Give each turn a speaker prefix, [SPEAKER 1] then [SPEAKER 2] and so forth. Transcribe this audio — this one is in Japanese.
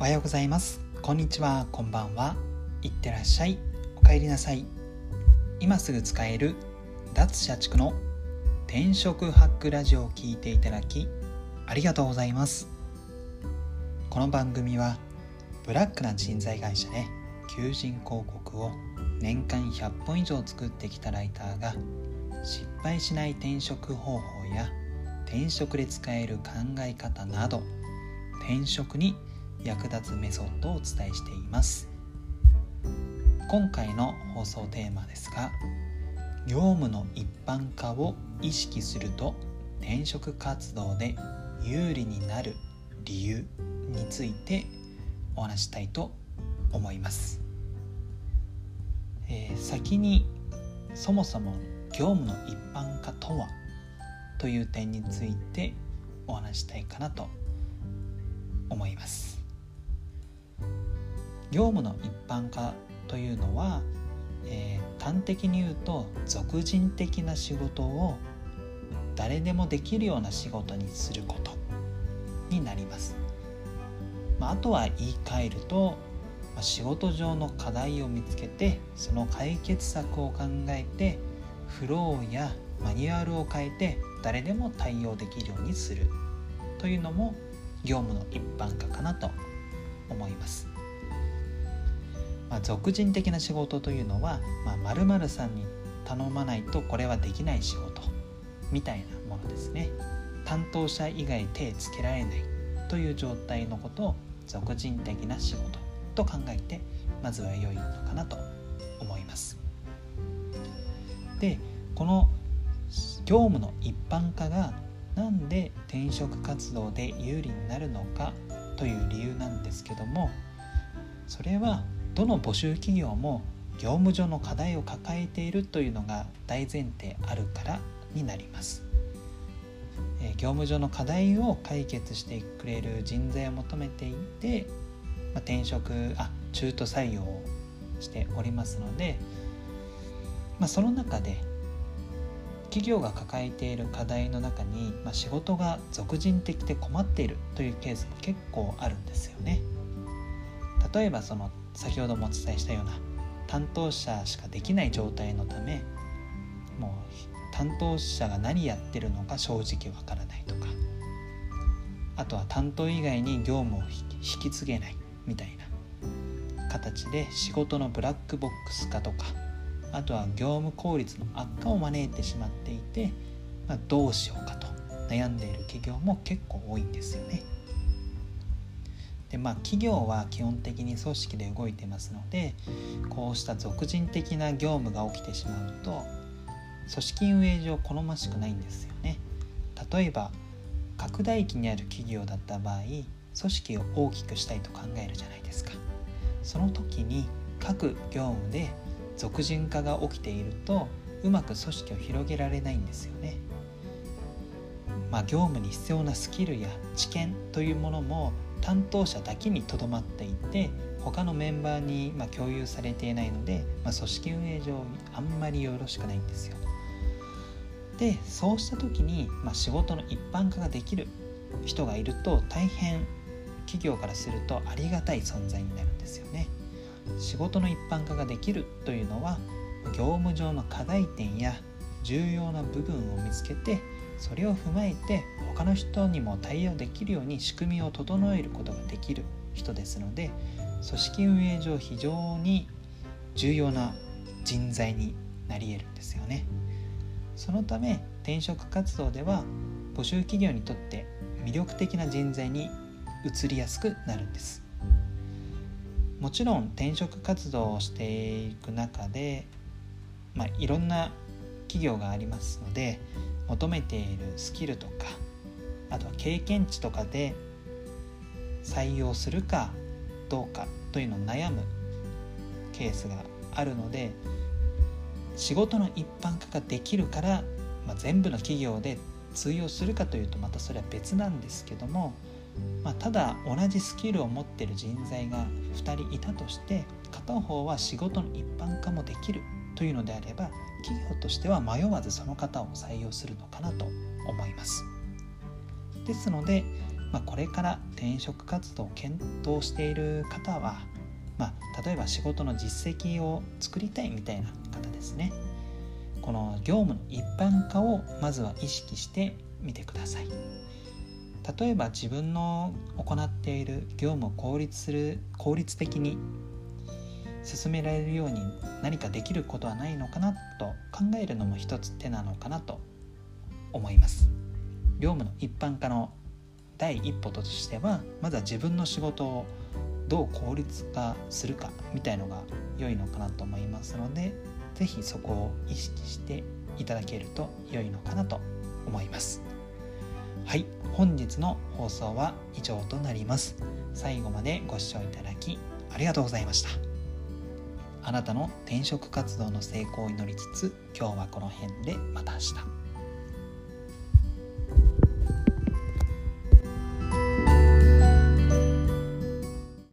[SPEAKER 1] おはようございます。こんにちは。こんばんは。いってらっしゃい。お帰りなさい。今すぐ使える脱社畜の転職ハックラジオを聞いていただきありがとうございます。この番組はブラックな人材会社で求人広告を年間100本以上作ってきたライターが失敗しない転職方法や転職で使える考え方など転職に役立つメソッドをお伝えしています。今回の放送テーマですが業務の一般化を意識すると転職活動で有利になる理由についてお話したいと思います、えー、先にそもそも業務の一般化とはという点についてお話したいかなと思います。業務の一般化というのは、えー、端的に言うと俗人的な仕事を誰でもできるような仕事にすることになります、まあ、あとは言い換えると、まあ、仕事上の課題を見つけてその解決策を考えてフローやマニュアルを変えて誰でも対応できるようにするというのも業務の一般化かなと思います。まあ、俗人的な仕事というのは、まあ、さんに頼まないとこれはできない仕事みたいなものですね。担当者以外手つけられないという状態のことを俗人的な仕事と考えてまずは良いのかなと思います。でこの業務の一般化がなんで転職活動で有利になるのかという理由なんですけどもそれはどの募集企業も業務上の課題を抱えているというのが大前提あるからになります。業務上の課題を解決してくれる人材を求めていて、ま、転職あ中途採用をしておりますので、まあ、その中で企業が抱えている課題の中に、まあ、仕事が俗人的で困っているというケースも結構あるんですよね。例えばその先ほどもお伝えしたような担当者しかできない状態のためもう担当者が何やってるのか正直わからないとかあとは担当以外に業務を引き継げないみたいな形で仕事のブラックボックス化とかあとは業務効率の悪化を招いてしまっていて、まあ、どうしようかと悩んでいる企業も結構多いんですよね。まあ企業は基本的に組織で動いてますのでこうした俗人的な業務が起きてしまうと組織運営上好ましくないんですよね。例えば拡大期にある企業だった場合組織を大きくしたいと考えるじゃないですか。その時に各業務で俗人化が起きているとうまく組織を広げられないんですよね。まあ、業務に必要なスキルや知見というものも担当者だけにとどまっていて他のメンバーにま共有されていないので、まあ、組織運営上あんまりよろしくないんですよ。でそうした時に、まあ、仕事の一般化ができる人がいると大変企業からするとありがたい存在になるんですよね。仕事の一般化ができるというのは業務上の課題点や重要な部分を見つけてそれを踏まえて他の人にも対応できるように仕組みを整えることができる人ですので組織運営上非常に重要な人材になり得るんですよね。そのため転職活動では募集企業にとって魅力的な人材に移りやすくなるんです。もちろん転職活動をしていく中で、まあ、いろんな企業がありますので求めているスキルとかあとは経験値とかで採用するかどうかというのを悩むケースがあるので仕事の一般化ができるから、まあ、全部の企業で通用するかというとまたそれは別なんですけども、まあ、ただ同じスキルを持ってる人材が2人いたとして片方は仕事の一般化もできる。というのであれば企業としては迷わずその方を採用するのかなと思います。ですのでまあ、これから転職活動を検討している方は、まあ、例えば仕事の実績を作りたいみたいな方ですねこの業務の一般化をまずは意識してみてください例えば自分の行っている業務を効率する効率的に進められるように何かできることはないのかなと考えるのも一つ手なのかなと思います。業務の一般化の第一歩としてはまずは自分の仕事をどう効率化するかみたいのが良いのかなと思いますので是非そこを意識していただけると良いのかなと思います。はい本日の放送は以上となります。最後までご視聴いただきありがとうございました。あなたの転職活動の成功を祈りつつ今日はこの辺でまた明日。